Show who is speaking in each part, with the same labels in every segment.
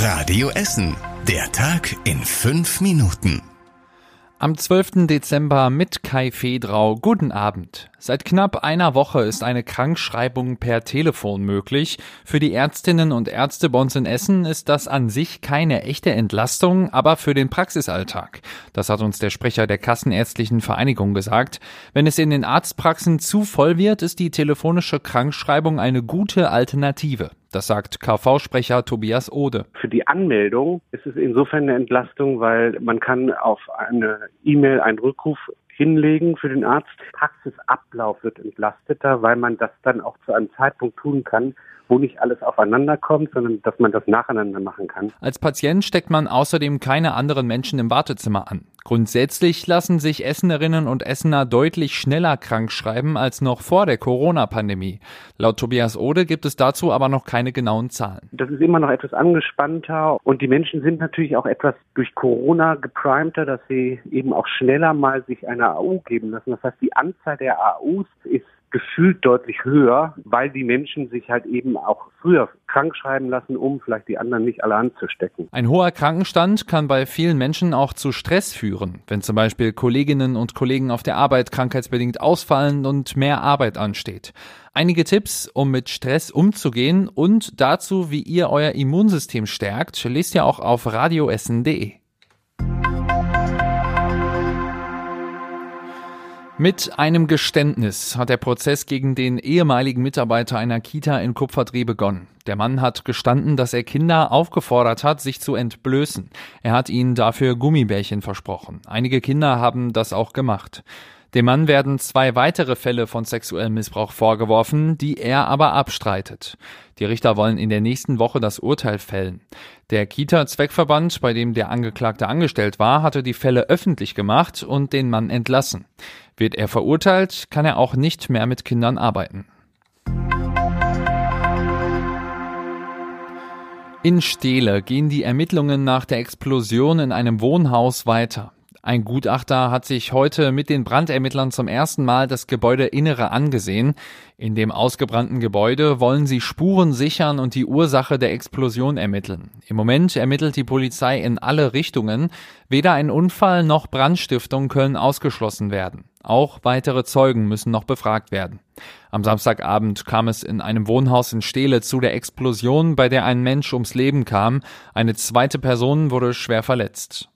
Speaker 1: Radio Essen. Der Tag in fünf Minuten.
Speaker 2: Am 12. Dezember mit Kai Fedrau. Guten Abend. Seit knapp einer Woche ist eine Krankschreibung per Telefon möglich. Für die Ärztinnen und Ärzte bei uns in Essen ist das an sich keine echte Entlastung, aber für den Praxisalltag. Das hat uns der Sprecher der Kassenärztlichen Vereinigung gesagt. Wenn es in den Arztpraxen zu voll wird, ist die telefonische Krankschreibung eine gute Alternative. Das sagt KV-Sprecher Tobias Ode.
Speaker 3: Für die Anmeldung ist es insofern eine Entlastung, weil man kann auf eine E-Mail einen Rückruf hinlegen für den Arzt. Praxisablauf wird entlasteter, weil man das dann auch zu einem Zeitpunkt tun kann, wo nicht alles aufeinander kommt, sondern dass man das nacheinander machen kann.
Speaker 2: Als Patient steckt man außerdem keine anderen Menschen im Wartezimmer an. Grundsätzlich lassen sich Essenerinnen und Essener deutlich schneller krank schreiben als noch vor der Corona-Pandemie. Laut Tobias Ode gibt es dazu aber noch keine genauen Zahlen.
Speaker 3: Das ist immer noch etwas angespannter und die Menschen sind natürlich auch etwas durch Corona geprimter, dass sie eben auch schneller mal sich eine AU geben lassen. Das heißt, die Anzahl der AUs ist gefühlt deutlich höher, weil die Menschen sich halt eben auch früher krank schreiben lassen, um vielleicht die anderen nicht alle anzustecken.
Speaker 2: Ein hoher Krankenstand kann bei vielen Menschen auch zu Stress führen, wenn zum Beispiel Kolleginnen und Kollegen auf der Arbeit krankheitsbedingt ausfallen und mehr Arbeit ansteht. Einige Tipps, um mit Stress umzugehen und dazu, wie ihr euer Immunsystem stärkt, lest ihr auch auf radioessen.de. Mit einem Geständnis hat der Prozess gegen den ehemaligen Mitarbeiter einer Kita in Kupferdreh begonnen. Der Mann hat gestanden, dass er Kinder aufgefordert hat, sich zu entblößen. Er hat ihnen dafür Gummibärchen versprochen. Einige Kinder haben das auch gemacht. Dem Mann werden zwei weitere Fälle von sexuellem Missbrauch vorgeworfen, die er aber abstreitet. Die Richter wollen in der nächsten Woche das Urteil fällen. Der Kita-Zweckverband, bei dem der Angeklagte angestellt war, hatte die Fälle öffentlich gemacht und den Mann entlassen. Wird er verurteilt, kann er auch nicht mehr mit Kindern arbeiten. In Steele gehen die Ermittlungen nach der Explosion in einem Wohnhaus weiter. Ein Gutachter hat sich heute mit den Brandermittlern zum ersten Mal das Gebäudeinnere angesehen. In dem ausgebrannten Gebäude wollen sie Spuren sichern und die Ursache der Explosion ermitteln. Im Moment ermittelt die Polizei in alle Richtungen. Weder ein Unfall noch Brandstiftung können ausgeschlossen werden. Auch weitere Zeugen müssen noch befragt werden. Am Samstagabend kam es in einem Wohnhaus in Steele zu der Explosion, bei der ein Mensch ums Leben kam. Eine zweite Person wurde schwer verletzt.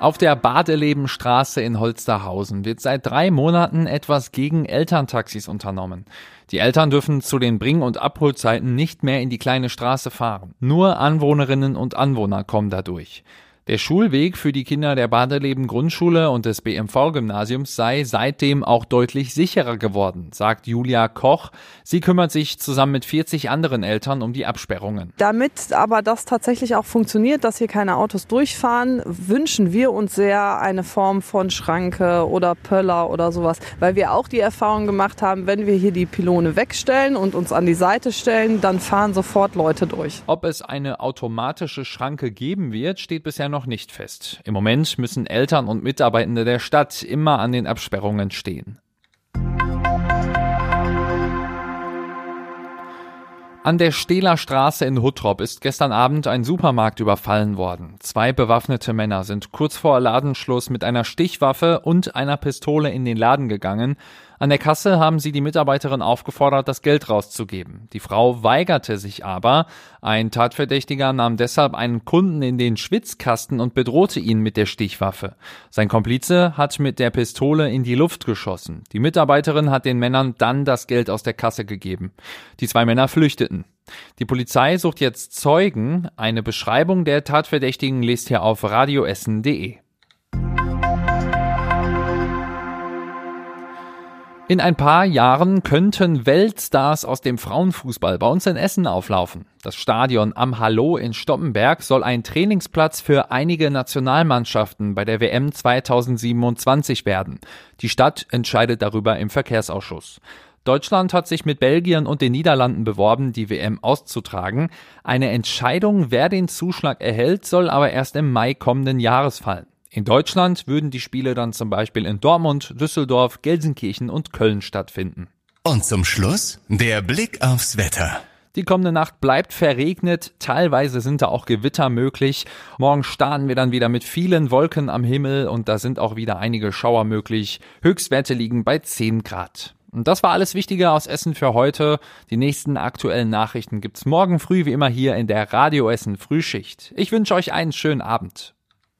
Speaker 2: Auf der Badelebenstraße in Holsterhausen wird seit drei Monaten etwas gegen Elterntaxis unternommen. Die Eltern dürfen zu den Bring- und Abholzeiten nicht mehr in die kleine Straße fahren. Nur Anwohnerinnen und Anwohner kommen dadurch. Der Schulweg für die Kinder der Badeleben Grundschule und des BMV Gymnasiums sei seitdem auch deutlich sicherer geworden, sagt Julia Koch. Sie kümmert sich zusammen mit 40 anderen Eltern um die Absperrungen.
Speaker 4: Damit aber das tatsächlich auch funktioniert, dass hier keine Autos durchfahren, wünschen wir uns sehr eine Form von Schranke oder Pöller oder sowas, weil wir auch die Erfahrung gemacht haben, wenn wir hier die Pylone wegstellen und uns an die Seite stellen, dann fahren sofort Leute durch.
Speaker 2: Ob es eine automatische Schranke geben wird, steht bisher noch noch nicht fest. Im Moment müssen Eltern und Mitarbeitende der Stadt immer an den Absperrungen stehen. An der Stehler Straße in Huttrop ist gestern Abend ein Supermarkt überfallen worden. Zwei bewaffnete Männer sind kurz vor Ladenschluss mit einer Stichwaffe und einer Pistole in den Laden gegangen. An der Kasse haben sie die Mitarbeiterin aufgefordert, das Geld rauszugeben. Die Frau weigerte sich aber. Ein Tatverdächtiger nahm deshalb einen Kunden in den Schwitzkasten und bedrohte ihn mit der Stichwaffe. Sein Komplize hat mit der Pistole in die Luft geschossen. Die Mitarbeiterin hat den Männern dann das Geld aus der Kasse gegeben. Die zwei Männer flüchteten. Die Polizei sucht jetzt Zeugen. Eine Beschreibung der Tatverdächtigen liest hier auf radioessen.de. In ein paar Jahren könnten Weltstars aus dem Frauenfußball bei uns in Essen auflaufen. Das Stadion am Hallo in Stoppenberg soll ein Trainingsplatz für einige Nationalmannschaften bei der WM 2027 werden. Die Stadt entscheidet darüber im Verkehrsausschuss. Deutschland hat sich mit Belgien und den Niederlanden beworben, die WM auszutragen. Eine Entscheidung, wer den Zuschlag erhält, soll aber erst im Mai kommenden Jahres fallen. In Deutschland würden die Spiele dann zum Beispiel in Dortmund, Düsseldorf, Gelsenkirchen und Köln stattfinden.
Speaker 1: Und zum Schluss der Blick aufs Wetter.
Speaker 2: Die kommende Nacht bleibt verregnet, teilweise sind da auch Gewitter möglich. Morgen starten wir dann wieder mit vielen Wolken am Himmel und da sind auch wieder einige Schauer möglich. Höchstwerte liegen bei 10 Grad. Und das war alles Wichtige aus Essen für heute. Die nächsten aktuellen Nachrichten gibt's morgen früh wie immer hier in der Radio Essen Frühschicht. Ich wünsche euch einen schönen Abend.